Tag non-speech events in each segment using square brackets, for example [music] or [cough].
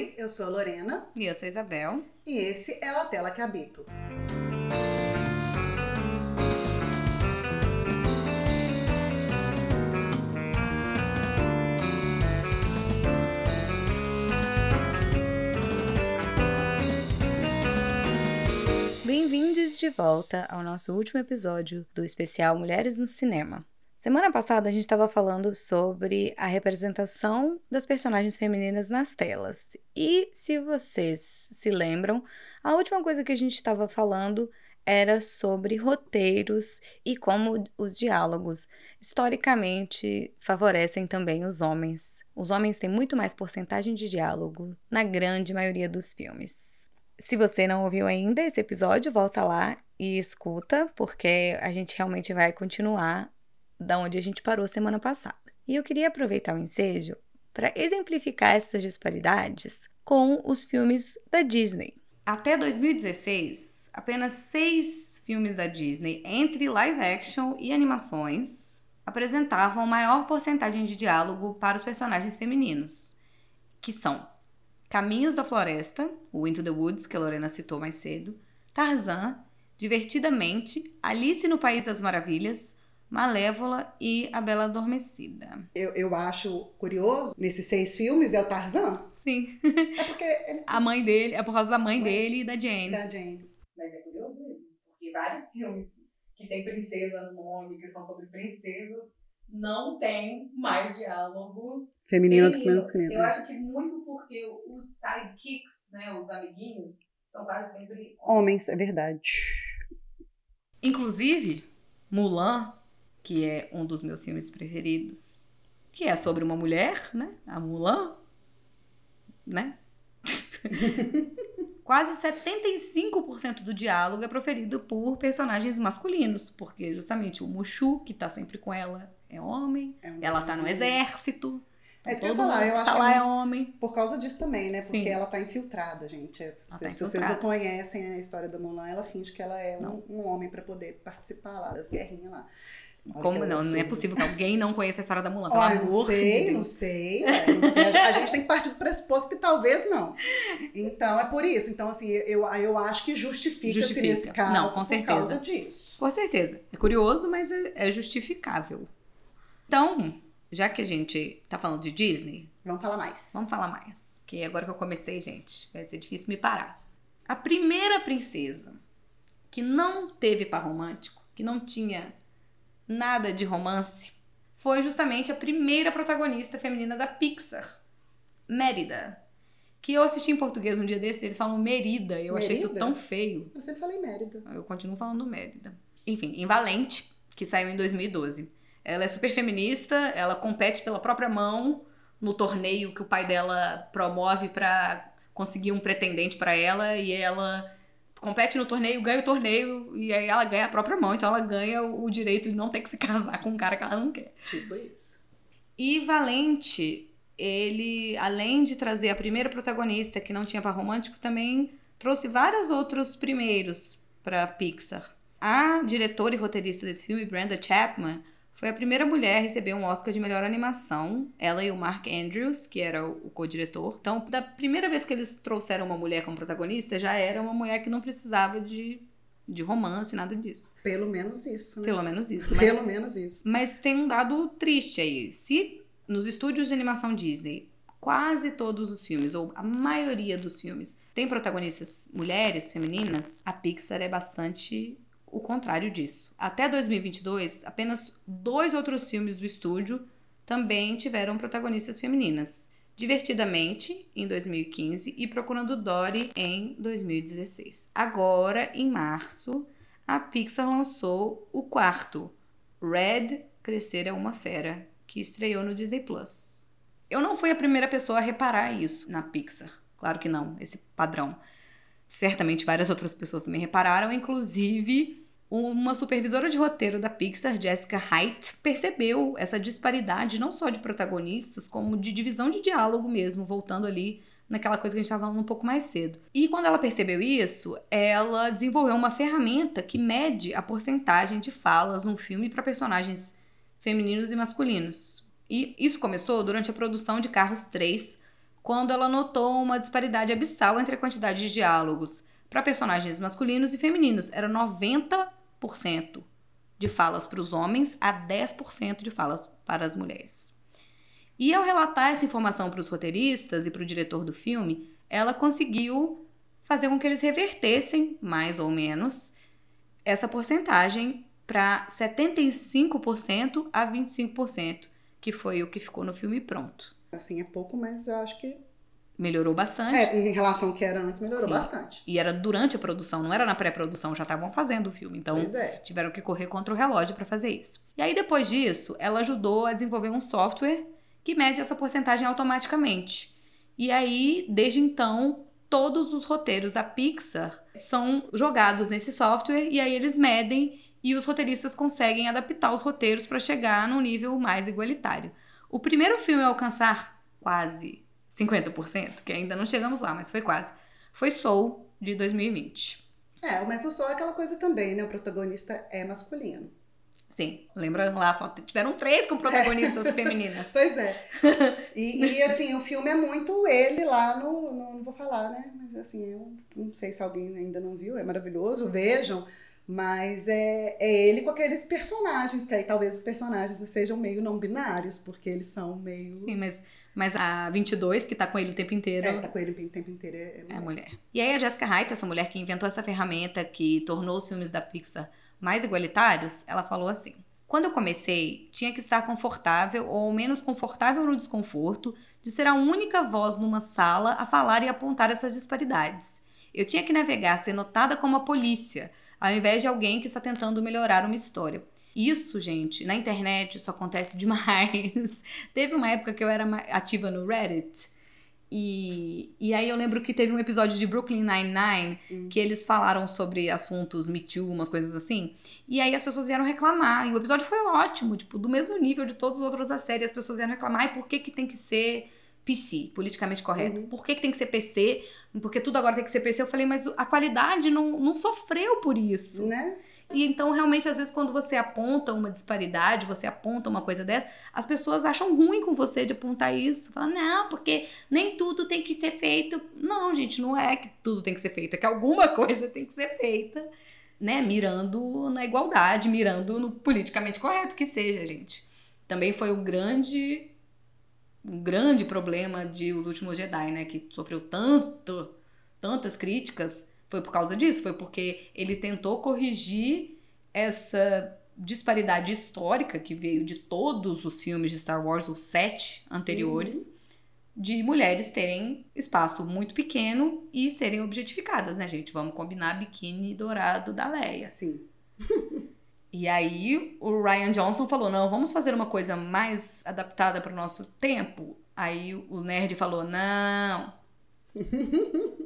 Oi, eu sou a Lorena. E eu sou a Isabel. E esse é o A Tela que Habito. Bem-vindos de volta ao nosso último episódio do especial Mulheres no Cinema. Semana passada a gente estava falando sobre a representação das personagens femininas nas telas. E se vocês se lembram, a última coisa que a gente estava falando era sobre roteiros e como os diálogos historicamente favorecem também os homens. Os homens têm muito mais porcentagem de diálogo na grande maioria dos filmes. Se você não ouviu ainda esse episódio, volta lá e escuta, porque a gente realmente vai continuar da onde a gente parou semana passada. E eu queria aproveitar o ensejo para exemplificar essas disparidades com os filmes da Disney. Até 2016, apenas seis filmes da Disney, entre live action e animações, apresentavam maior porcentagem de diálogo para os personagens femininos, que são Caminhos da Floresta, o Into the Woods, que a Lorena citou mais cedo, Tarzan, Divertidamente, Alice no País das Maravilhas, Malévola e A Bela Adormecida. Eu, eu acho curioso, nesses seis filmes é o Tarzan? Sim. É porque... Ele... A mãe dele, é por causa da mãe dele e da Jane. Da Jane. Mas é curioso mesmo, porque vários filmes que tem princesa no nome, que são sobre princesas, não tem mais diálogo Feminino do que feminino. masculino. Eu acho que muito porque os sidekicks, né, os amiguinhos, são quase sempre Homens, é verdade. Inclusive, Mulan, que é um dos meus filmes preferidos, que é sobre uma mulher, né? A Mulan, né? [laughs] Quase 75% do diálogo é proferido por personagens masculinos, porque justamente o Mushu, que tá sempre com ela, é homem, É um ela tá no exército. É isso que eu ia falar, eu acho tá que lá é é muito- homem. Por causa disso também, né? Porque Sim. ela tá infiltrada, gente. Se, tá se vocês não conhecem a história da Mulan, ela finge que ela é um, um homem pra poder participar lá das guerrinhas lá. Olha Como não? Não é possível que alguém não conheça a história da Mulan, pelo Olha, não amor sei, de não Deus. sei, ué, não sei. A, gente tem que partir do pressuposto que talvez não. Então, é por isso. Então, assim, eu, eu acho que justifica-se Justifica. nesse caso Não, com por certeza. causa disso. Com certeza. É curioso, mas é, é justificável. Então, já que a gente tá falando de Disney, Vamos falar mais. vamos falar mais. Porque agora que eu comecei, gente, vai ser difícil me parar. A primeira princesa que não teve par romântico, que não tinha nada de romance, foi justamente a primeira protagonista feminina da Pixar, Mérida. Que eu assisti em português um dia desses, eles falam Merida. Eu achei isso Merida? tão feio. Eu sempre falei Mérida. Eu continuo falando Mérida. Enfim, em Valente, que saiu em 2012. Ela é super feminista, ela compete pela própria mão no torneio que o pai dela promove pra conseguir um pretendente pra ela e ela compete no torneio, ganha o torneio e aí ela ganha a própria mão, então ela ganha o o direito de não ter que se [laughs] casar com um cara que ela não quer. Tipo isso. E Valente, ele, além de trazer a primeira protagonista que não tinha par romântico, também trouxe vários outros primeiros para Pixar. A diretora e roteirista desse filme, Brenda Chapman, foi a primeira mulher a receber um Oscar de melhor animação. Ela e o Mark Andrews, que era o co-diretor. Então, da primeira vez que eles trouxeram uma mulher como protagonista, já era uma mulher que não precisava de, de romance, nada disso. Pelo menos isso, né? Pelo menos isso. Mas Pelo menos isso. mas tem um dado triste aí. Se nos estúdios de animação Disney, quase todos os filmes, ou a maioria dos filmes, tem protagonistas mulheres, femininas, a Pixar é bastante o contrário disso. Até 2022, apenas dois outros filmes do estúdio também tiveram protagonistas femininas. Divertidamente, em 2015, e Procurando Dory, em 2016. Agora, em março, a Pixar lançou o quarto, Red Crescer é uma Fera, que estreou no Disney Plus. Eu não fui a primeira pessoa a reparar isso na Pixar. Claro que não, esse padrão. Certamente várias outras pessoas também repararam, inclusive uma supervisora de roteiro da Pixar, Jessica Haidt, percebeu essa disparidade não só de protagonistas, como de divisão de diálogo mesmo, voltando ali naquela coisa que a gente estava falando um pouco mais cedo. E quando ela percebeu isso, ela desenvolveu uma ferramenta que mede a porcentagem de falas num filme para personagens femininos e masculinos. E isso começou durante a produção de Carros 3, quando ela notou uma disparidade abissal entre a quantidade de diálogos para personagens masculinos e femininos. Era 90% de falas para os homens a 10% de falas para as mulheres. E ao relatar essa informação para os roteiristas e para o diretor do filme, ela conseguiu fazer com que eles revertessem, mais ou menos, essa porcentagem para 75% a 25%, que foi o que ficou no filme pronto. Assim, é pouco, mas eu acho que. Melhorou bastante. É, em relação ao que era antes, melhorou Sim. bastante. E era durante a produção, não era na pré-produção, já estavam fazendo o filme. Então, é. tiveram que correr contra o relógio para fazer isso. E aí, depois disso, ela ajudou a desenvolver um software que mede essa porcentagem automaticamente. E aí, desde então, todos os roteiros da Pixar são jogados nesse software e aí eles medem e os roteiristas conseguem adaptar os roteiros para chegar num nível mais igualitário. O primeiro filme a alcançar quase 50%, que ainda não chegamos lá, mas foi quase, foi Soul, de 2020. É, mas o sol é aquela coisa também, né? O protagonista é masculino. Sim, lembra lá, só tiveram três com protagonistas [laughs] femininas. Pois é. [laughs] E, e, assim, o filme é muito ele lá no, no- Não vou falar, né? Mas assim, eu não sei se alguém ainda não viu, é maravilhoso, vejam. Mas é, é ele com aqueles personagens, que aí talvez os personagens sejam meio não binários, porque eles são meio. Sim, mas, mas a 22, que tá com ele o tempo inteiro, É, tá com ele o tempo inteiro. É, é a mulher. E aí a Jessica Wright, essa mulher que inventou essa ferramenta que tornou os filmes da Pixar mais igualitários, ela falou assim: Quando eu comecei, tinha que estar confortável ou menos confortável no desconforto de ser a única voz numa sala a falar e apontar essas disparidades. Eu tinha que navegar, ser notada como a polícia, ao invés de alguém que está tentando melhorar uma história. Isso, gente, na internet isso acontece [laughs] demais. Teve uma época que eu era ativa no Reddit e, e aí eu lembro que teve um episódio de Brooklyn Nine-Nine que eles falaram sobre assuntos Me Too, umas coisas assim. E aí as pessoas vieram reclamar. E o episódio foi ótimo, tipo, do mesmo nível de todos os outros da série. As pessoas vieram reclamar. E por que que tem que ser PC, politicamente correto? Por que que tem que ser PC? Porque tudo agora tem que ser PC. Eu falei, mas a qualidade não, não sofreu por isso. Né? E então, realmente, às vezes, quando você aponta uma disparidade, você aponta uma coisa dessa, as pessoas acham ruim com você de apontar isso. Falam, não, porque nem tudo tem que ser feito. Não, gente, não é que tudo tem que ser feito, é que alguma [laughs] coisa tem que ser feita, né? Mirando na igualdade, mirando no politicamente correto que seja, gente. Também foi o grande. Um grande problema de Os Últimos Jedi, né? Que sofreu tanto, tantas críticas foi por causa disso, foi porque ele tentou corrigir essa disparidade histórica que veio de todos os filmes de Star Wars, os sete anteriores, de mulheres terem espaço muito pequeno e serem objetificadas, né, gente? Vamos combinar biquíni dourado da Leia. Assim. [laughs] E aí o Ryan Johnson falou: não, vamos fazer uma coisa mais adaptada para o nosso tempo. Aí o nerd falou: não, [laughs]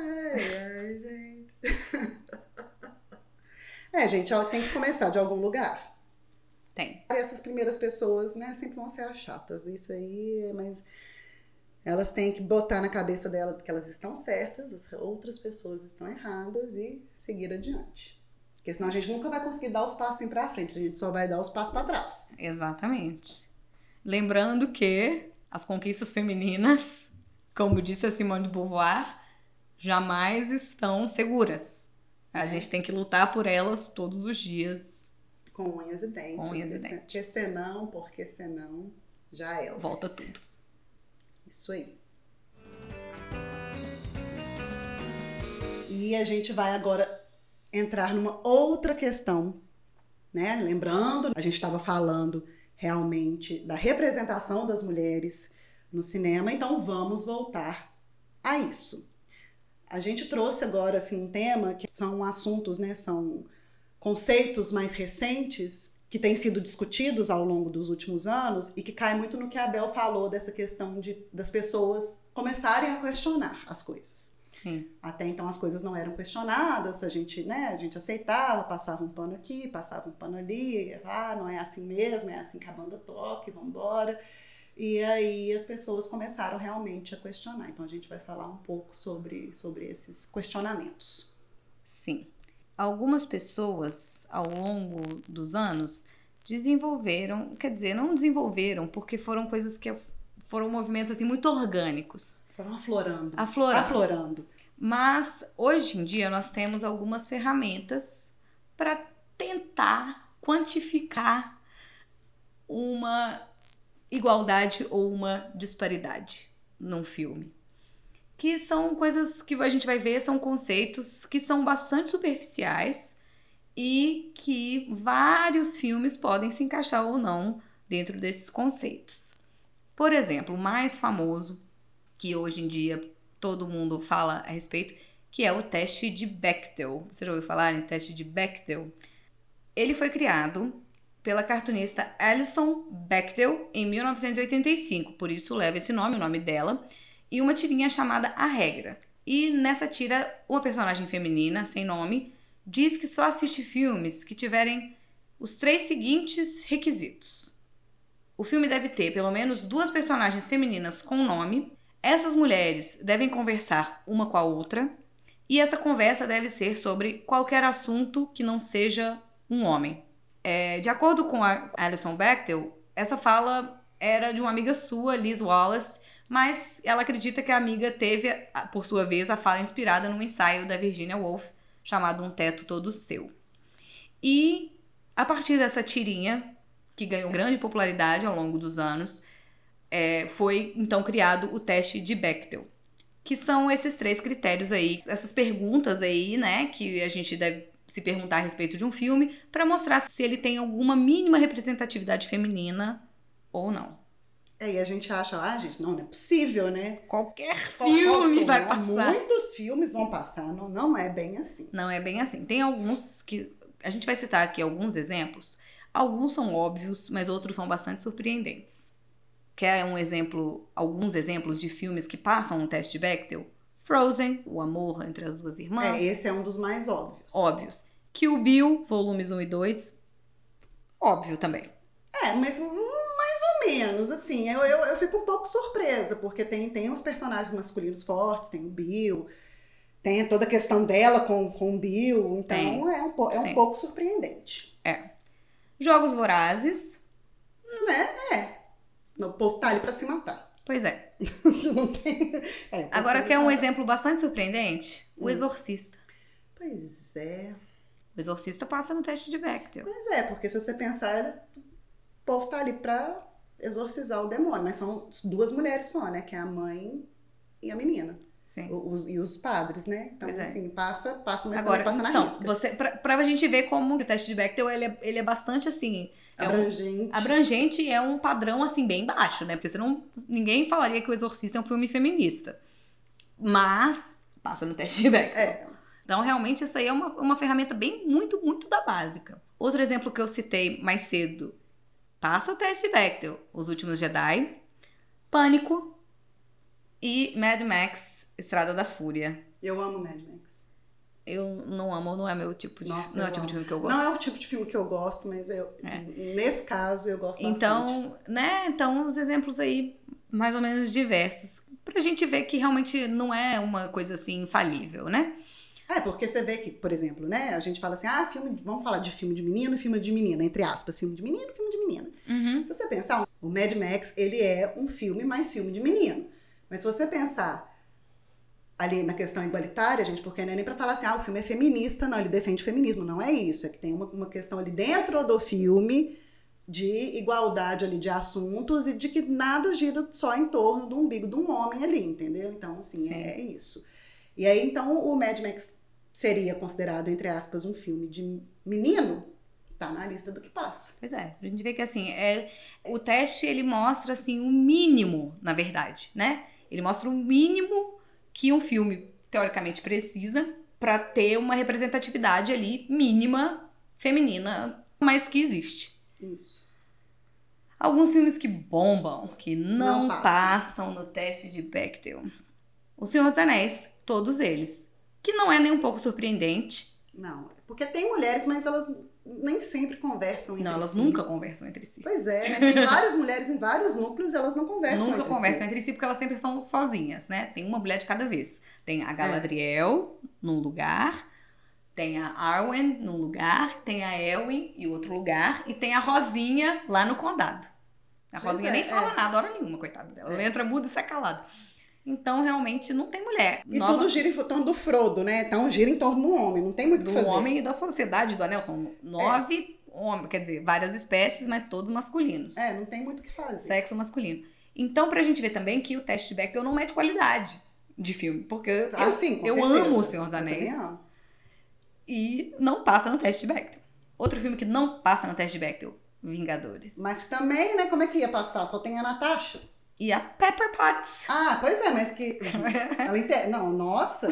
Ai, ai, gente. [laughs] É, gente, ela tem que começar de algum lugar. tem. Essas primeiras pessoas, né, sempre vão ser as chatas. Isso aí, mas elas têm que botar na cabeça dela que elas estão certas, as outras pessoas estão erradas e seguir adiante. Porque senão a gente nunca vai conseguir dar os passos pra frente, a gente só vai dar os passos pra trás. Exatamente. Lembrando que as conquistas femininas, como disse a Simone de Beauvoir, jamais estão seguras. A gente tem que lutar por elas todos os dias. Com unhas e dentes. Com unhas e porque se- dentes. Porque senão, porque senão, já é. Volta tudo. Isso aí. E a gente vai agora entrar numa outra questão, né? Lembrando, a gente estava falando realmente da representação das mulheres no cinema, então vamos voltar a isso. A gente trouxe agora assim um tema que são assuntos, né? São conceitos mais recentes que têm sido discutidos ao longo dos últimos anos e que cai muito no que a Abel falou dessa questão de das pessoas começarem a questionar as coisas. Sim. Até então as coisas não eram questionadas, a gente, né, a gente aceitava, passava um pano aqui, passava um pano ali, ah, não é assim mesmo, é assim que a banda toca, e vambora. E aí as pessoas começaram realmente a questionar. Então a gente vai falar um pouco sobre, sobre esses questionamentos. Sim. Algumas pessoas, ao longo dos anos, desenvolveram, quer dizer, não desenvolveram, porque foram coisas que foram movimentos assim muito orgânicos, Foram aflorando. aflorando. Aflorando. Mas hoje em dia nós temos algumas ferramentas para tentar quantificar uma igualdade ou uma disparidade num filme. Que são coisas que a gente vai ver, são conceitos que são bastante superficiais e que vários filmes podem se encaixar ou não dentro desses conceitos. Por exemplo, o mais famoso, que hoje em dia todo mundo fala a respeito, que é o teste de Bechdel. Você já ouviu falar em teste de Bechdel? Ele foi criado pela cartunista Alison Bechdel em 1985, por isso leva esse nome, o nome dela, e uma tirinha chamada A Regra. E nessa tira, uma personagem feminina, sem nome, diz que só assiste filmes que tiverem os três seguintes requisitos. O filme deve ter pelo menos duas personagens femininas com nome, essas mulheres devem conversar uma com a outra, e essa conversa deve ser sobre qualquer assunto que não seja um homem. É, de acordo com a Alison Bechdel, essa fala era de uma amiga sua, Liz Wallace, mas ela acredita que a amiga teve, por sua vez, a fala inspirada num ensaio da Virginia Woolf chamado Um Teto Todo Seu. E a partir dessa tirinha, que ganhou grande popularidade ao longo dos anos, é, foi então criado o teste de Bechdel, que são esses três critérios aí, essas perguntas aí, né, que a gente deve se perguntar a respeito de um filme para mostrar se ele tem alguma mínima representatividade feminina ou não. É, e a gente acha, ah, gente, não, não é possível, né? Qualquer filme vai passar. Muitos filmes vão passar, não, não é bem assim. Não é bem assim. Tem alguns que. A gente vai citar aqui alguns exemplos. Alguns são óbvios, mas outros são bastante surpreendentes. Quer um exemplo, alguns exemplos de filmes que passam um teste de Bechdel? Frozen, o amor entre as duas irmãs. É, esse é um dos mais óbvios. Óbvios. Kill Bill, volumes 1 e 2. Óbvio também. É, mas mais ou menos, assim, eu, eu, eu fico um pouco surpresa, porque tem, tem uns personagens masculinos fortes, tem o Bill, tem toda a questão dela com, com o Bill, então Tem. é, um, po- é um pouco surpreendente. É. Jogos Vorazes. Né? É. O povo tá ali pra se matar. Pois é. [laughs] Não tem. É, Agora quer um exemplo bastante surpreendente? O Exorcista. Pois é. O Exorcista passa no teste de Bechdel. Pois é, porque se você pensar, o povo tá ali pra exorcizar o demônio, mas são duas mulheres só, né? Que é a mãe e a menina. Os, e os padres, né? Então, é. assim, passa, passa, mas Agora, passa na então, risca. você, pra, pra gente ver como o teste de Bechdel ele é, ele é bastante assim. É um, Abrangente. abrangente e é um padrão assim bem baixo, né? Porque senão ninguém falaria que o Exorcista é um filme feminista. Mas passa no teste de Bechdel. É. Então, realmente, isso aí é uma, uma ferramenta bem, muito, muito da básica. Outro exemplo que eu citei mais cedo. Passa o teste de Bechdel. Os Últimos Jedi. Pânico. E Mad Max, Estrada da Fúria. Eu amo Mad Max. Eu não amo, não é meu tipo de, Nossa, não é o tipo de filme que eu gosto. Não é o tipo de filme que eu gosto, mas eu, nesse caso eu gosto bastante. Então, né? Então, os exemplos aí, mais ou menos diversos. Pra gente ver que realmente não é uma coisa assim infalível, né? É, porque você vê que, por exemplo, né? A gente fala assim, ah, filme, vamos falar de filme de menino e filme de menina, entre aspas, filme de menino e filme de menina. Uhum. Se você pensar, o Mad Max, ele é um filme mais filme de menino. Mas se você pensar ali na questão igualitária, gente, porque não é nem pra falar assim, ah, o filme é feminista, não, ele defende o feminismo, não é isso. É que tem uma, uma questão ali dentro do filme de igualdade ali de assuntos e de que nada gira só em torno do umbigo de um homem ali, entendeu? Então, assim, Sim. é, é isso. E aí, então, o Mad Max seria considerado, entre aspas, um filme de menino, tá na lista do que passa. Pois é, a gente vê que assim, é, o teste ele mostra assim o mínimo, na verdade, né? Ele mostra o mínimo que um filme teoricamente precisa pra ter uma representatividade ali mínima feminina, mas que existe. Isso. Alguns filmes que bombam, que não, Não passam. passam no teste de Bechdel. O Senhor dos Anéis, todos eles. Que não é nem um pouco surpreendente. Não, porque tem mulheres, mas elas nem sempre conversam entre Não, elas si. nunca conversam entre si. Pois é, né? Tem várias mulheres em vários núcleos, elas não conversam Nunca entre conversam si. entre si porque elas sempre são sozinhas, né? Tem uma mulher de cada vez. Tem É. a Galadriel num lugar, tem a Arwen num lugar, tem a Elwin em outro lugar e tem a Rosinha lá no condado. A Rosinha é, nem fala é. nada, hora nenhuma, coitada dela. Ela É. entra muda e sai calada. Então, realmente, não tem mulher. E Nova- tudo gira em torno do Frodo, né? Então gira em torno do homem, não tem muito o do que fazer. homem e da sociedade do anel. São nove homens, quer dizer, várias espécies, mas todos masculinos. É, não tem muito o que fazer. Sexo masculino. Então, pra gente ver também que o teste de Bechdel não mede qualidade de filme. Porque Ah, eu, sim, eu certeza. amo O Senhor dos Anéis e não passa no teste de Bechdel. Outro filme que não passa no teste de Bechdel, Vingadores. Mas também, né, como é que ia passar? Só tem a Natasha. E a Pepper Potts. Ah, pois é, mas que. [laughs] ela inte... Não, nossa.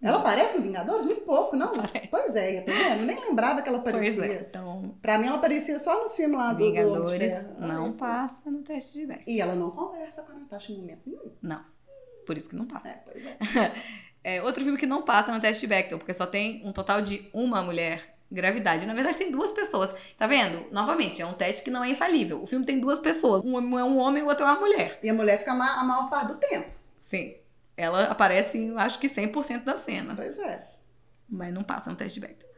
Ela aparece no Vingadores? Muito pouco, não? Aparece. Pois é? Eu nem lembrava que ela Pois aparecia. é. Então, Pra mim, ela aparecia só nos filmes lá do do Vingadores. Ah, não sei. passa no teste de Bechdel. E ela não conversa com a Natasha em momento nenhum. Não. Por isso que não passa. É, pois é. [laughs] É, outro filme que não passa no teste de Bechdel, porque só tem um total de uma mulher gravidade. Na verdade, tem duas pessoas. Tá vendo? Novamente, é um teste que não é infalível. O filme tem duas pessoas. Um é um homem e o outro é uma mulher. E a mulher fica a maior parte do tempo. Sim. Ela aparece em, acho que 100% da cena. Pois é. Mas não passa no teste de Bechdel.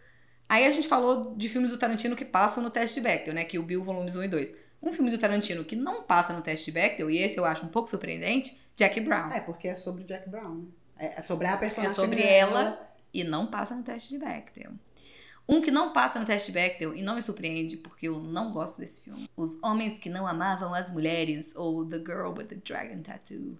Aí a gente falou de filmes do Tarantino que passam no teste de Bechdel, né? Que o Bill Volumes 1 e 2. Um filme do Tarantino que não passa no teste de Bechdel, e esse eu acho um pouco surpreendente, Jack Brown. É, porque é sobre Jack Brown, né? É é sobre a personagem. É sobre ela e não passa no teste de Bechdel. Um que não passa no teste de Bechdel e não me surpreende porque eu não gosto desse filme. Os Homens que Não Amavam as Mulheres ou The Girl with the Dragon Tattoo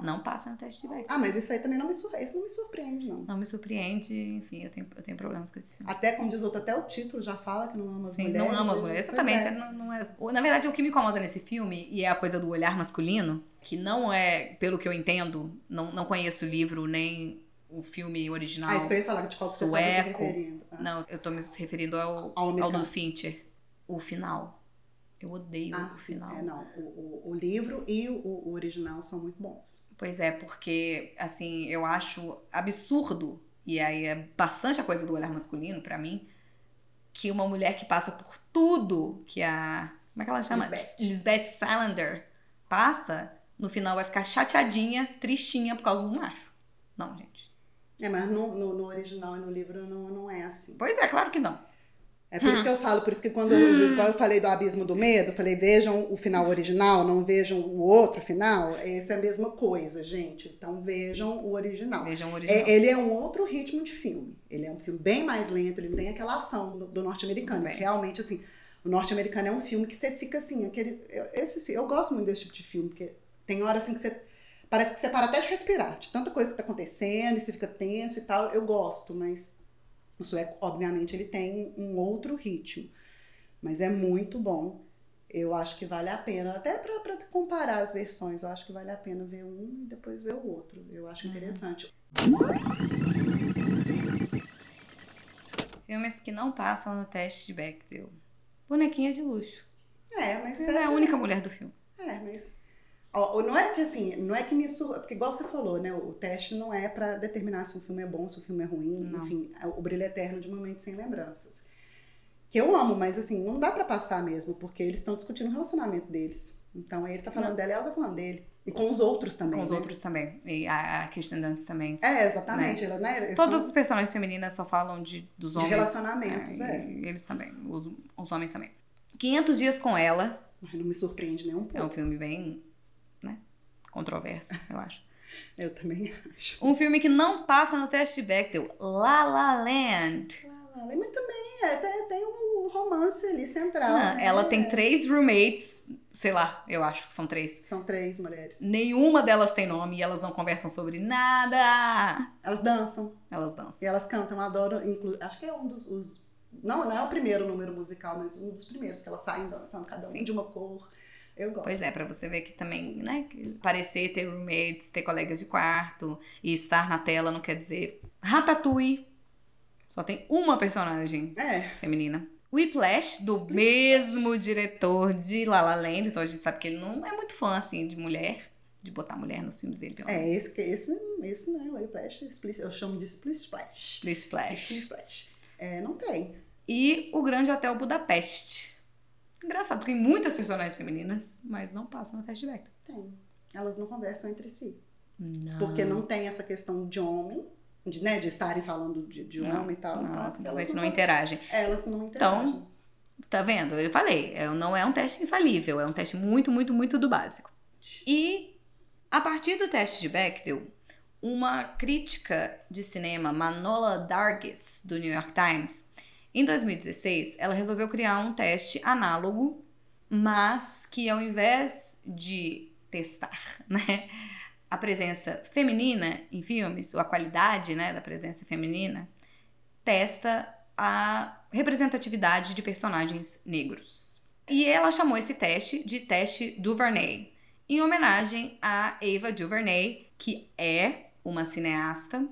não passa no teste de Bechdel. Ah, mas isso aí também não me, sur... não me surpreende, não. Não me surpreende, enfim, eu tenho, eu tenho problemas com esse filme. Até, como diz outro, até o título já fala que não ama as Sim, mulheres. não amo as mulheres. Exatamente. é. Não, não é... Na verdade, o que me incomoda nesse filme, e é a coisa do olhar masculino, que não é, pelo que eu entendo, não, não conheço o livro nem o filme original. Ah, isso que eu ia falar, de qual que você estava se Sueco. referindo. Ah. Não, eu tô me referindo ao, Ao do Fincher. O final. Eu odeio Ah, o sim. final. É, não. O, o, o livro e o, o original são muito bons. Pois é, porque, assim, eu acho absurdo, e aí é bastante a coisa do olhar masculino pra mim, que uma mulher que passa por tudo que a. Como é que ela chama? Lisbeth. Lisbeth Salander passa, no final vai ficar chateadinha, tristinha por causa do macho. Não, gente. É, mas no, no, no original e no livro não, não é assim. Pois é, claro que não. É por isso que eu falo, por isso que quando eu, igual eu falei do abismo do medo, eu falei, vejam o final original, não vejam o outro final. Essa é a mesma coisa, gente. Então vejam o original. Vejam o original. É, ele é um outro ritmo de filme. Ele é um filme bem mais lento, ele não tem aquela ação do, do norte-americano. Realmente, assim, o norte-americano é um filme que você fica assim, aquele. Eu, esse, eu gosto muito desse tipo de filme, porque tem hora assim que você. Parece que você para até de respirar, de tanta coisa que tá acontecendo, e você fica tenso e tal. Eu gosto, mas o sueco, obviamente, ele tem um outro ritmo. Mas é muito bom. Eu acho que vale a pena, até para comparar as versões, eu acho que vale a pena ver um e depois ver o outro. Eu acho interessante. Filmes que não passam no teste de Bechdel. Bonequinha de luxo. É, mas Ela é a única mulher do filme. É, mas ó, não é que assim, não é que me sur... porque igual você falou, né, o teste não é pra determinar se um filme é bom, se um filme é ruim, Não. enfim, é o brilho eterno de momentos sem lembranças. Que eu amo, mas assim, não dá pra passar mesmo, porque eles estão discutindo o relacionamento deles. Então ele tá falando Não. dela e ela tá falando dele. E com os outros também. Com os né? outros também. E a, a Kirsten Dunst também. É, exatamente. Ela, né, eles Todas tão- as personagens femininas só falam de, dos De homens. relacionamentos, é. é. Eles também. Os, os homens também. 500 Dias com Ela. Não me surpreende nem um pouco. É um filme bem, né? Controverso, eu acho. [laughs] Eu também acho. Um filme que não passa no teste de Bechdel. La La Land. Lá, lá, Mas também é, tem, tem um romance ali central. Não, né? ela tem três roommates. Sei lá, eu acho que são três. São três mulheres. Nenhuma delas tem nome e elas não conversam sobre nada. Elas dançam. Elas dançam. E elas cantam, eu adoro, acho que é um dos. os- Não, não é o primeiro número musical, mas um dos primeiros que elas saem dançando, cada um Sim. de uma cor. Eu gosto. Pois é, pra você ver que também, né? Parecer ter roommates, ter colegas de quarto e estar na tela não quer dizer. Ratatouille. Só tem uma personagem É, feminina. Whiplash, do Splish mesmo diretor de La La Land. Então a gente sabe que ele não é muito fã, assim, de mulher. De botar mulher nos filmes dele, pelo é esse, esse, esse não é o Whiplash, eu chamo de Split Splash. Split Splash. Split Splash. É, não tem. E o Grande Hotel Budapeste. Engraçado, porque tem muitas personagens femininas, mas não passam no teste de Bechdel. Tem. Elas não conversam entre si. Não. Porque não tem essa questão de homem, de, né, de estarem falando de, de Não, homem e tal. Não, então, elas não não, interagem. elas não Então, interagem. Tá vendo? Eu falei, é, não é um teste infalível, é um teste muito, muito, muito do básico. E a partir do teste de Bechdel, uma crítica de cinema, Manola Dargis, do New York Times, em 2016, ela resolveu criar um teste análogo, mas que ao invés de testar, [laughs] né, a presença feminina em filmes, ou a qualidade, né, da presença feminina, testa a representatividade de personagens negros. E ela chamou esse teste de teste Duvernay, em homenagem a Ava DuVernay, que é uma cineasta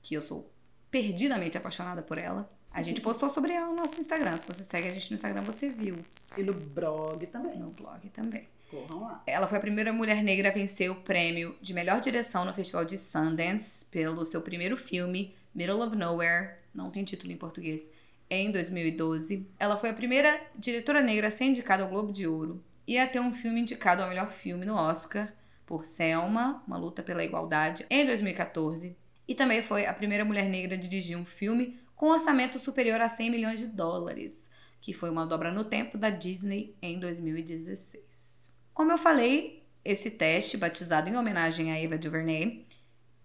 que eu sou perdidamente apaixonada por ela. A gente postou sobre ela no nosso Instagram. Se você segue a gente no Instagram, você viu. E no blog também. No blog também. Corram lá. Ela foi a primeira mulher negra a vencer o prêmio de melhor direção no Festival de Sundance pelo seu primeiro filme, Middle of Nowhere. Não tem título em português. Em 2012. Ela foi a primeira diretora negra a ser indicada ao Globo de Ouro e a ter um filme indicado ao melhor filme no Oscar por Selma, uma luta pela igualdade, em 2014. E também foi a primeira mulher negra a dirigir um filme com orçamento superior a 100 milhões de dólares, que foi uma dobra no tempo da Disney em 2016. Como eu falei, esse teste, batizado em homenagem a Eva DuVernay,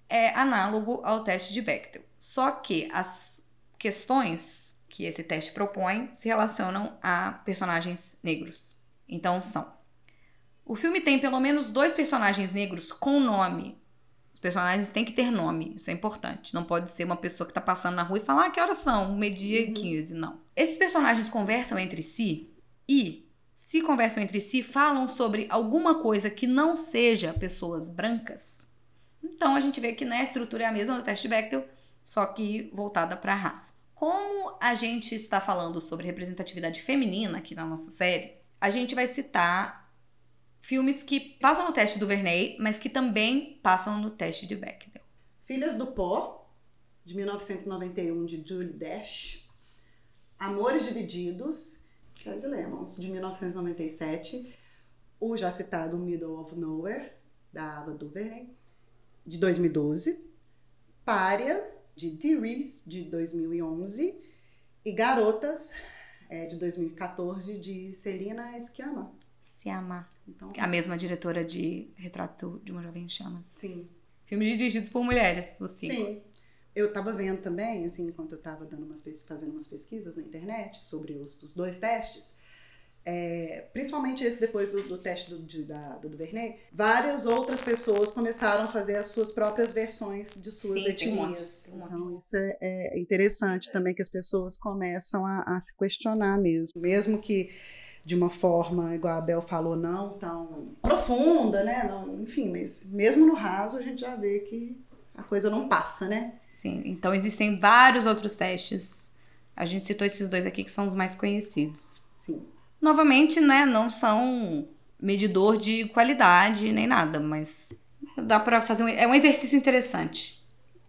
é análogo ao teste de Bechdel. Só que as questões que esse teste propõe se relacionam a personagens negros. Então são o filme tem pelo menos dois personagens negros com nome. Personagens têm que ter nome, isso é importante. Não pode ser uma pessoa que tá passando na rua e falar, ah, que horas são? Meio-dia e uhum. 15. Não. Esses personagens conversam entre si e, se conversam entre si, falam sobre alguma coisa que não seja pessoas brancas. Então a gente vê que né, a estrutura é a mesma do teste Bechdel, só que voltada para a raça. Como a gente está falando sobre representatividade feminina aqui na nossa série, a gente vai citar filmes que passam no teste do Verney, mas que também passam no teste de Bechdel. Filhas do Pó, de 1991, de Julie Dash. Amores Divididos, Tracy Lemons, de 1997. O já citado Middle of Nowhere, da Ava DuVernay, de 2012. Pária, de Dee Reese, de 2011. E Garotas, é, de 2014, de Celina Schiama, se Amar. Então, a mesma diretora de Retrato de uma Jovem Chamas. Sim. Filmes dirigidos por mulheres, o cinco. Sim. Eu estava vendo também, assim, enquanto eu estava dando umas fazendo umas pesquisas na internet sobre os, os dois testes, é, principalmente esse depois do, do teste do, de, da, do Duvernay, várias outras pessoas começaram a fazer as suas próprias versões de suas Sim, etnias. Um então, isso é, é, interessante também que as pessoas começam a, a se questionar mesmo. Mesmo que de uma forma, igual a Bel falou, não tão profunda, né? Não, enfim, mas mesmo no raso a gente já vê que a coisa não passa, né? Sim, então existem vários outros testes. A gente citou esses dois aqui que são os mais conhecidos. Sim. Novamente, né, não são medidor de qualidade nem nada, mas dá para fazer um, é um exercício interessante.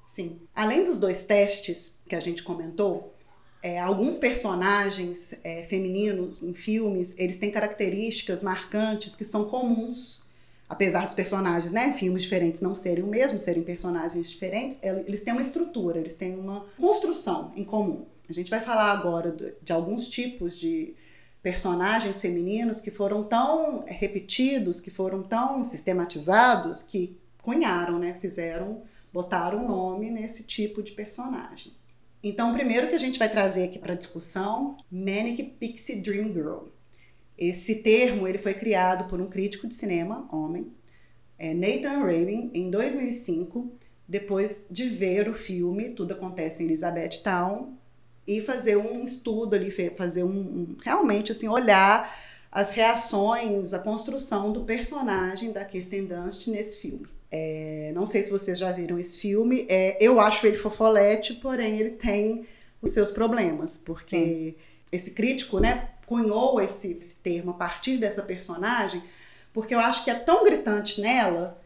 Sim. Além dos dois testes que a gente comentou, é, alguns personagens é, femininos em filmes, eles têm características marcantes que são comuns, apesar dos personagens, né, filmes diferentes não serem o mesmo, serem personagens diferentes, eles têm uma estrutura, eles têm uma construção em comum. A gente vai falar agora de, alguns tipos de personagens femininos que foram tão repetidos, que foram tão sistematizados, que cunharam, né, fizeram, botaram nome nesse tipo de personagem. Então, o primeiro que a gente vai trazer aqui para discussão, Manic Pixie Dream Girl. Esse termo ele foi criado por um crítico de cinema, homem, é Nathan Rabin, em 2005, depois de ver o filme Tudo Acontece em Elizabethtown e fazer um estudo ali, fazer um realmente assim olhar as reações, a construção do personagem da Kirsten Dunst nesse filme. É, não sei se vocês já viram esse filme. É, eu acho ele fofolete, porém ele tem os seus problemas, porque Sim. esse crítico, né, cunhou esse, esse termo a partir dessa personagem, porque eu acho que é tão gritante nela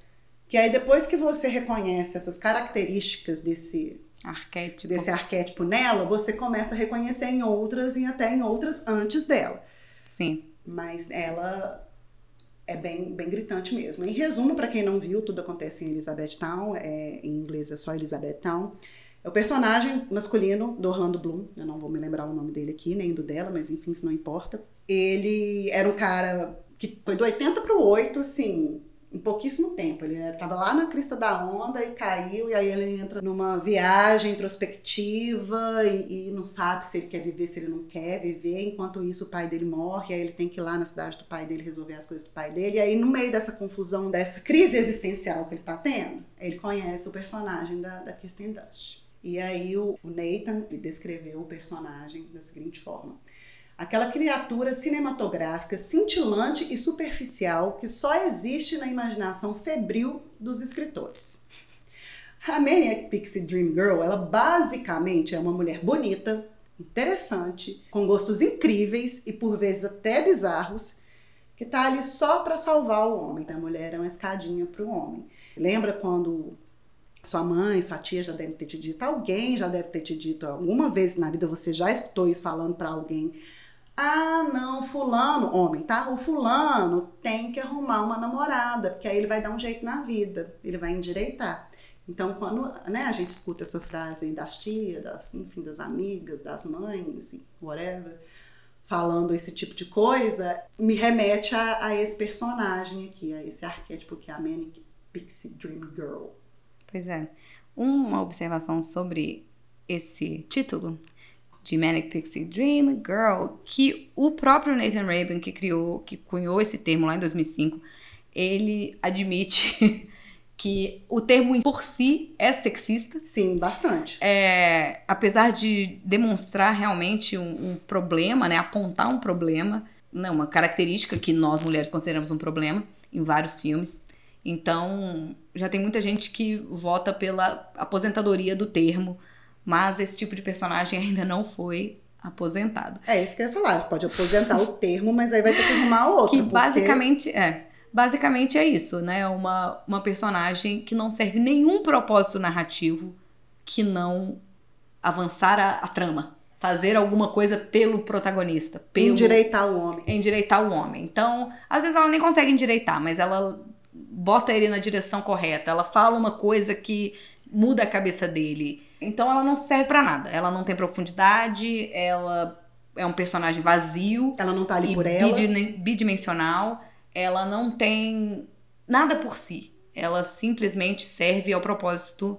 que aí depois que você reconhece essas características desse arquétipo, desse arquétipo nela, você começa a reconhecer em outras e até em outras antes dela. Sim. Mas ela é bem, bem gritante mesmo. Em resumo, para quem não viu, tudo acontece em Elizabethtown, é, em inglês é só Elizabethtown. É o personagem masculino do Orlando Bloom, eu não vou me lembrar o nome dele aqui, nem do dela, mas enfim, isso não importa. Ele era um cara que foi do 80 para o 8, assim, em pouquíssimo tempo. Ele estava lá na crista da onda e caiu, e aí ele entra numa viagem introspectiva e, e, não sabe se ele quer viver, se ele não quer viver. Enquanto isso, o pai dele morre, aí ele tem que ir lá na cidade do pai dele resolver as coisas do pai dele. E aí, no meio dessa confusão, dessa crise existencial que ele está tendo, ele conhece o personagem da, da Kirsten Dunst. E aí, o, o Nathan descreveu o personagem da seguinte forma aquela criatura cinematográfica cintilante e superficial que só existe na imaginação febril dos escritores. A Maniac Pixie Dream Girl, ela basicamente é uma mulher bonita, interessante, com gostos incríveis e por vezes até bizarros, que está ali só para salvar o homem. A mulher é uma escadinha para o homem. Lembra quando sua mãe, sua tia já deve ter te dito, alguém já deve ter te dito alguma vez na vida, você já escutou isso falando para alguém ah, não, fulano, homem, tá? O fulano tem que arrumar uma namorada, porque aí ele vai dar um jeito na vida, ele vai endireitar. Então, quando né, a gente escuta essa frase das tias, das, enfim, das amigas, das mães, whatever, falando esse tipo de coisa, me remete a, a esse personagem aqui, a esse arquétipo que é a Manic Pixie Dream Girl. Pois é. Uma observação sobre esse título de Manic Pixie Dream Girl, que o próprio Nathan Rabin, que criou, que cunhou esse termo lá em 2005, ele admite [laughs] que o termo por si é sexista. Sim, bastante. É, apesar de demonstrar realmente um, um problema, né, apontar um problema, não, uma característica que nós mulheres consideramos um problema em vários filmes. Então, já tem muita gente que vota pela aposentadoria do termo mas esse tipo de personagem [laughs] ainda não foi aposentado. É isso que eu ia falar. Pode aposentar o termo, mas aí vai ter que arrumar outro. Que basicamente é. Basicamente é isso, né? Uma, uma personagem que não serve nenhum propósito narrativo que não avançar a, a trama. Fazer alguma coisa pelo protagonista. Pelo, endireitar o homem. Endireitar o homem. Então, às vezes ela nem consegue endireitar, mas ela bota ele na direção correta. Ela fala uma coisa que muda a cabeça dele. Então ela não serve para nada. Ela não tem profundidade, ela é um personagem vazio. Ela não tá ali por ela. Bidimensional. Ela não tem nada por si. Ela simplesmente serve ao propósito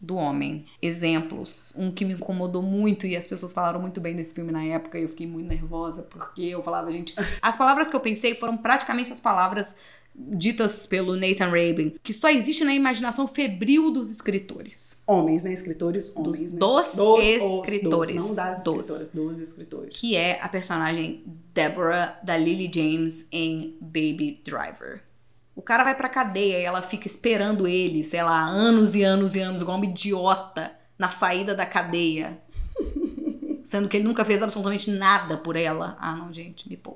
do homem. Exemplos. Um que me incomodou muito e as pessoas falaram muito bem desse filme na época e eu fiquei muito nervosa porque eu falava, gente. As palavras que eu pensei foram praticamente as palavras ditas pelo Nathan Rabin, que só existe na imaginação febril dos escritores. Homens, né? Escritores homens. Dos, né? dos, dos escritores. Dos, não das dos. escritoras, dos escritores. Que é a personagem Deborah da Lily James em Baby Driver. O cara vai pra cadeia e ela fica esperando ele, sei lá, anos e anos e anos, igual uma idiota, na saída da cadeia. [laughs] Sendo que ele nunca fez absolutamente nada por ela. Ah, não, gente, me poupe.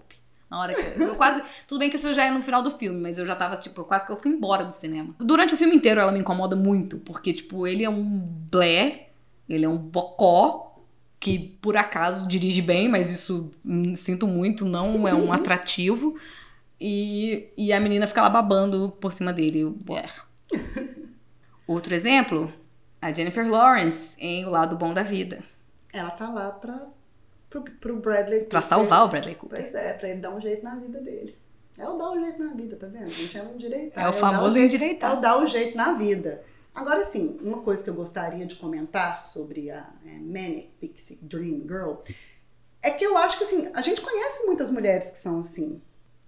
Na hora que eu quase. Tudo bem que isso já é no final do filme, mas eu já tava, tipo, quase que eu fui embora do cinema. Durante o filme inteiro ela me incomoda muito, porque, tipo, ele é um blé, ele é um bocó, que por acaso dirige bem, mas isso hum, sinto muito, não é um [laughs] atrativo. E, e a menina fica lá babando por cima dele. [laughs] Outro exemplo, a Jennifer Lawrence em O Lado Bom da Vida. Ela tá lá pra pro, pro Bradley Cooper. Pra salvar o Bradley Cooper. Pois é, pra ele dar um jeito na vida dele. É o dar um jeito na vida, tá vendo? A gente é um endireitar. É o famoso é endireitar. É o dar um jeito na vida. Agora, sim, uma coisa que eu gostaria de comentar sobre a é, Manic Pixie Dream Girl é que eu acho que, assim, a gente conhece muitas mulheres que são assim.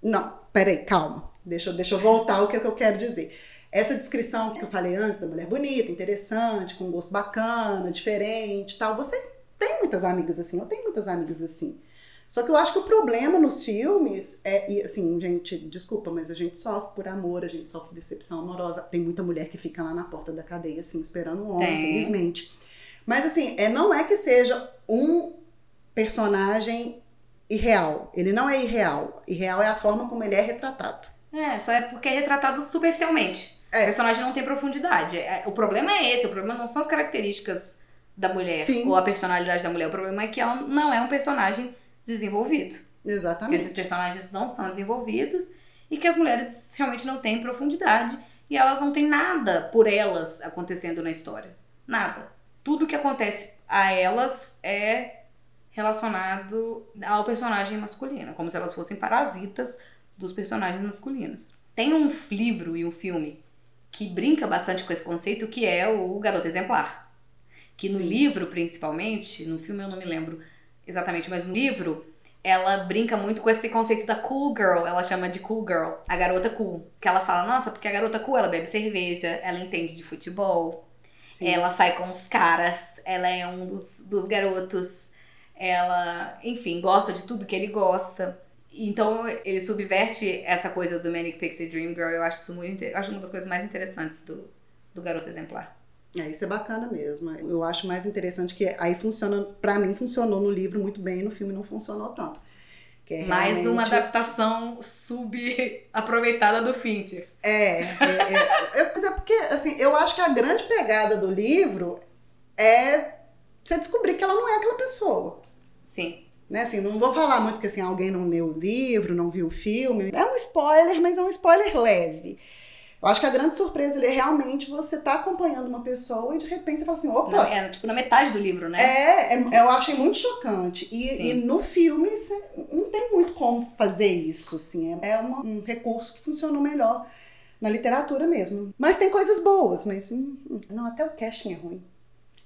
Não, peraí, calma. Deixa, deixa eu voltar ao que, é que eu quero dizer. Essa descrição que eu falei antes da mulher bonita, interessante, com um gosto bacana, diferente tal, você tem muitas amigas assim, eu tenho muitas amigas assim. Só que eu acho que o problema nos filmes é, e assim, gente, desculpa, mas a gente sofre por amor, a gente sofre decepção amorosa. Tem muita mulher que fica lá na porta da cadeia, assim, esperando um homem, felizmente. Mas assim, é, não é que seja um personagem irreal. Ele não é irreal. Irreal é a forma como ele é retratado. É, só é porque é retratado superficialmente. É. O personagem não tem profundidade. É, o problema é esse, o problema não são as características da mulher Sim. ou a personalidade da mulher. O problema é que ela não é um personagem desenvolvido. Exatamente. Que esses personagens não são desenvolvidos e que as mulheres realmente não têm profundidade e elas não têm nada por elas acontecendo na história. Nada. tudo que acontece a elas é relacionado ao personagem masculino, como se elas fossem parasitas dos personagens masculinos. Tem um livro e um filme que brinca bastante com esse conceito, que é o Garoto Exemplar. Que no Sim. livro, principalmente, no filme eu não me lembro exatamente, mas no livro ela brinca muito com esse conceito da cool girl, ela chama de cool girl, a garota cool. Que ela fala, nossa, porque a garota cool, ela bebe cerveja, ela entende de futebol, Sim. ela sai com os caras, ela é um dos, dos garotos, ela, enfim, gosta de tudo que ele gosta. Então ele subverte essa coisa do Manic Pixie Dream Girl, eu acho isso muito, eu acho uma das coisas mais interessantes do, do garoto exemplar. É, isso é bacana mesmo. Eu acho mais interessante que aí funciona, para mim funcionou no livro muito bem, no filme não funcionou tanto. É Mais realmente... uma adaptação subaproveitada [laughs] do Fincher. É, é, é, é, é porque assim, eu acho que a grande pegada do livro é você descobrir que ela não é aquela pessoa. Sim. Né, assim, não vou falar muito porque assim, alguém não leu o livro, não viu o filme. É um spoiler, mas é um spoiler leve. Eu acho que a grande surpresa é realmente você tá acompanhando uma pessoa e de repente você fala assim, opa. Não, é tipo na metade do livro, né? É, é eu achei muito chocante. E, e, no filme você não tem muito como fazer isso, assim. É, é uma, um recurso que funcionou melhor na literatura mesmo. Mas tem coisas boas, mas hum, não, até o casting é ruim.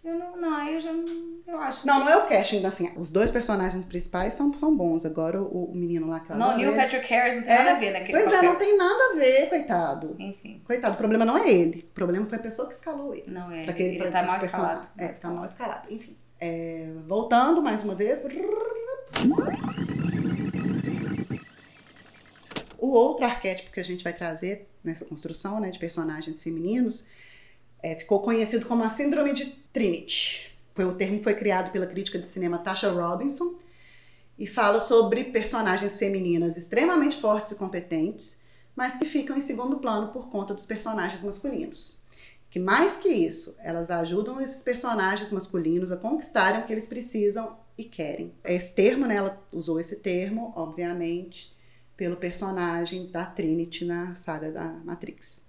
Eu não, não, eu já não, eu acho. Não, que... não é o casting, assim, os dois personagens principais são, são bons. Agora o, o menino lá que eu Não, Neil Patrick Harris não tem é, nada a ver naquele Pois papel. é, não tem nada a ver, coitado. Enfim. Coitado, o problema não é ele. O problema foi a pessoa que escalou ele. Não é, ele, ele pra, tá mal escalado. É, tá mal escalado, enfim. É, voltando mais uma vez. O outro arquétipo que a gente vai trazer nessa construção né, de personagens femininos é, ficou conhecido como a Síndrome de Trinity. Foi, o termo foi criado pela crítica de cinema Tasha Robinson e fala sobre personagens femininas extremamente fortes e competentes, mas que ficam em segundo plano por conta dos personagens masculinos. Que mais que isso, elas ajudam esses personagens masculinos a conquistarem o que eles precisam e querem. Esse termo, né, ela usou esse termo, obviamente, pelo personagem da Trinity na saga da Matrix.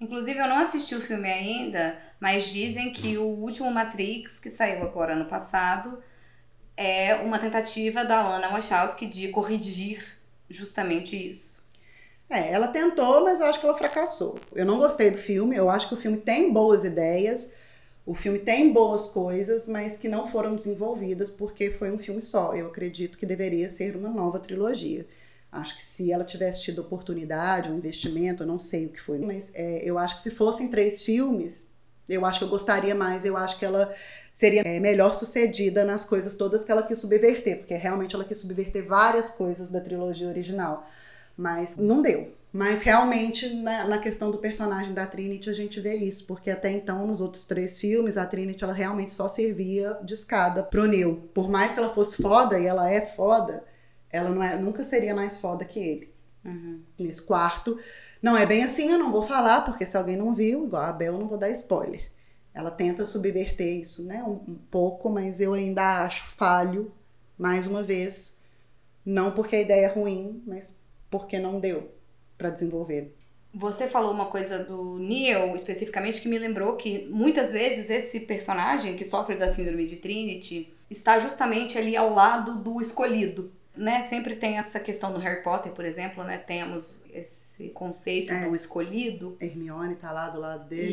Inclusive, eu não assisti o filme ainda, mas dizem que o último Matrix, que saiu agora ano passado, é uma tentativa da Lana Wachowski de corrigir justamente isso. É, ela tentou, mas eu acho que ela fracassou. Eu não gostei do filme, eu acho que o filme tem boas ideias, o filme tem boas coisas, mas que não foram desenvolvidas porque foi um filme só. Eu acredito que deveria ser uma nova trilogia. Acho que se ela tivesse tido oportunidade, um investimento, não sei o que foi, mas é, eu acho que se fossem três filmes, eu acho que eu gostaria mais, eu acho que ela seria é, melhor sucedida nas coisas todas que ela quis subverter, porque realmente ela quis subverter várias coisas da trilogia original, mas não deu. Mas realmente, na, na, questão do personagem da Trinity, a gente vê isso, porque até então, nos outros três filmes, a Trinity ela realmente só servia de escada pro Neo. Por mais que ela fosse foda, e ela é foda, ela não é, nunca seria mais foda que ele. Uhum. Nesse quarto. Não é bem assim, eu não vou falar, porque se alguém não viu, igual a Bel, eu não vou dar spoiler. Ela tenta subverter isso, né? Um, um pouco, mas eu ainda acho falho, mais uma vez. Não porque a ideia é ruim, mas porque não deu para desenvolver. Você falou uma coisa do Neo, especificamente, que me lembrou que muitas vezes esse personagem que sofre da síndrome de Trinity está justamente ali ao lado do escolhido né, sempre tem essa questão no Harry Potter, por exemplo, né, temos esse conceito é. do escolhido. Hermione tá lá do lado dele.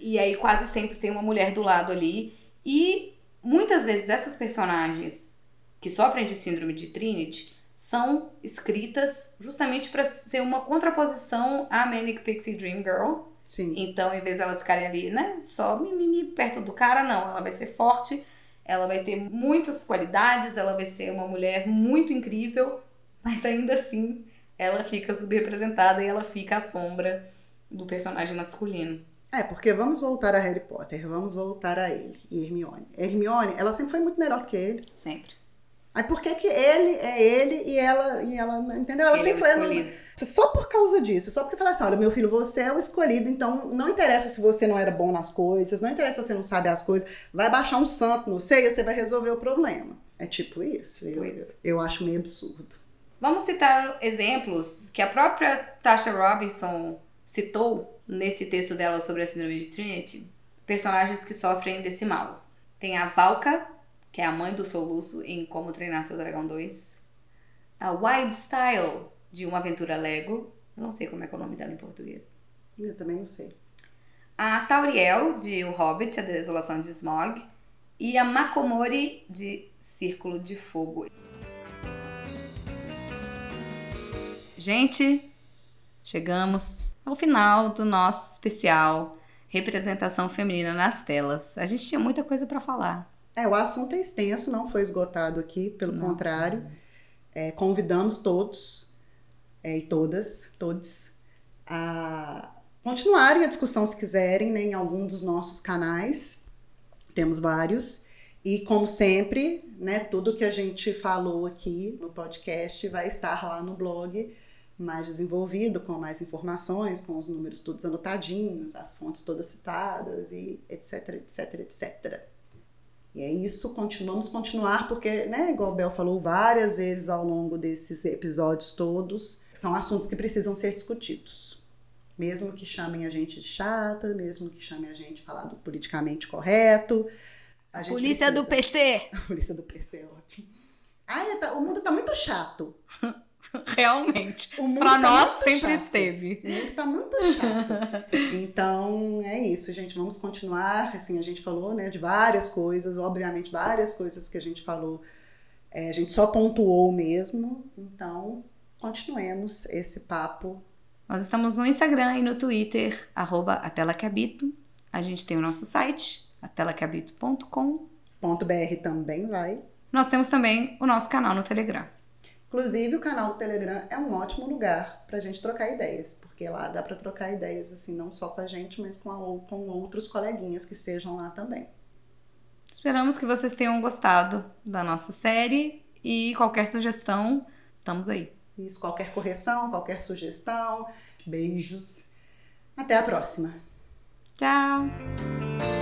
E, e aí quase sempre tem uma mulher do lado ali. E muitas vezes essas personagens que sofrem de síndrome de Trinity são escritas justamente para ser uma contraposição à Manic Pixie Dream Girl. Sim. Então, em vez de elas ficarem ali, né, só mimimi perto do cara, não, ela vai ser forte ela vai ter muitas qualidades, ela vai ser uma mulher muito incrível, mas ainda assim ela fica subrepresentada e ela fica à sombra do personagem masculino. É, porque vamos voltar a Harry Potter, vamos voltar a ele e Hermione. Hermione, ela sempre foi muito melhor que ele. Sempre. Aí por que que ele é ele e ela, e ela entendeu? Ela ele sempre é foi escolhido. só por causa disso, só porque falar assim, olha, meu filho, você é o escolhido, então não interessa se você não era bom nas coisas, não interessa se você não sabe as coisas, vai baixar um santo no seio e você vai resolver o problema. É tipo isso, eu, eu, eu acho meio absurdo. Vamos citar exemplos que a própria Tasha Robinson citou nesse texto dela sobre a síndrome de Trinity, personagens que sofrem desse mal. Tem a Valka, que é a mãe do soluço em Como Treinar Seu Dragão 2. A Wild Style, de Uma Aventura Lego. Eu não sei como é, é o nome dela em português. Eu também não sei. A Tauriel, de O Hobbit, A Desolação de Smog. E a Makomori, de Círculo de Fogo. Gente, chegamos ao final do nosso especial Representação Feminina nas Telas. A gente tinha muita coisa para falar. É, o assunto é extenso, não foi esgotado aqui, pelo não. contrário. É, convidamos todos é, e todas, todos, a continuarem a discussão se quiserem né, em algum dos nossos canais. Temos vários. E como sempre, né, tudo que a gente falou aqui no podcast vai estar lá no blog mais desenvolvido, com mais informações, com os números todos anotadinhos, as fontes todas citadas e etc, etc, etc. E é isso, continuamos continuar, porque, né, igual o Bel falou várias vezes ao longo desses episódios todos, são assuntos que precisam ser discutidos. Mesmo que chamem a gente de chata, mesmo que chamem a gente de falar do politicamente correto. Polícia precisa... do PC! Polícia do PC, [laughs] ótimo. Ai, tá, o mundo tá muito chato. [laughs] Realmente. Para tá nós sempre chato. esteve. O mundo tá muito chato. [laughs] então, é isso, gente. Vamos continuar. Assim, a gente falou né, de várias coisas, obviamente, várias coisas que a gente falou. É, a gente só pontuou mesmo. Então, continuemos esse papo. Nós estamos no Instagram e no Twitter, arroba a tela que habito. A gente tem o nosso site, atelacabito.com.br também vai. Nós temos também o nosso canal no Telegram. Inclusive, o canal do Telegram é um ótimo lugar para a gente trocar ideias, porque lá dá para trocar ideias, assim, não só com a gente, mas com, a, com outros coleguinhas que estejam lá também. Esperamos que vocês tenham gostado da nossa série e qualquer sugestão, estamos aí. Isso, qualquer correção, qualquer sugestão, beijos. Até a próxima. Tchau!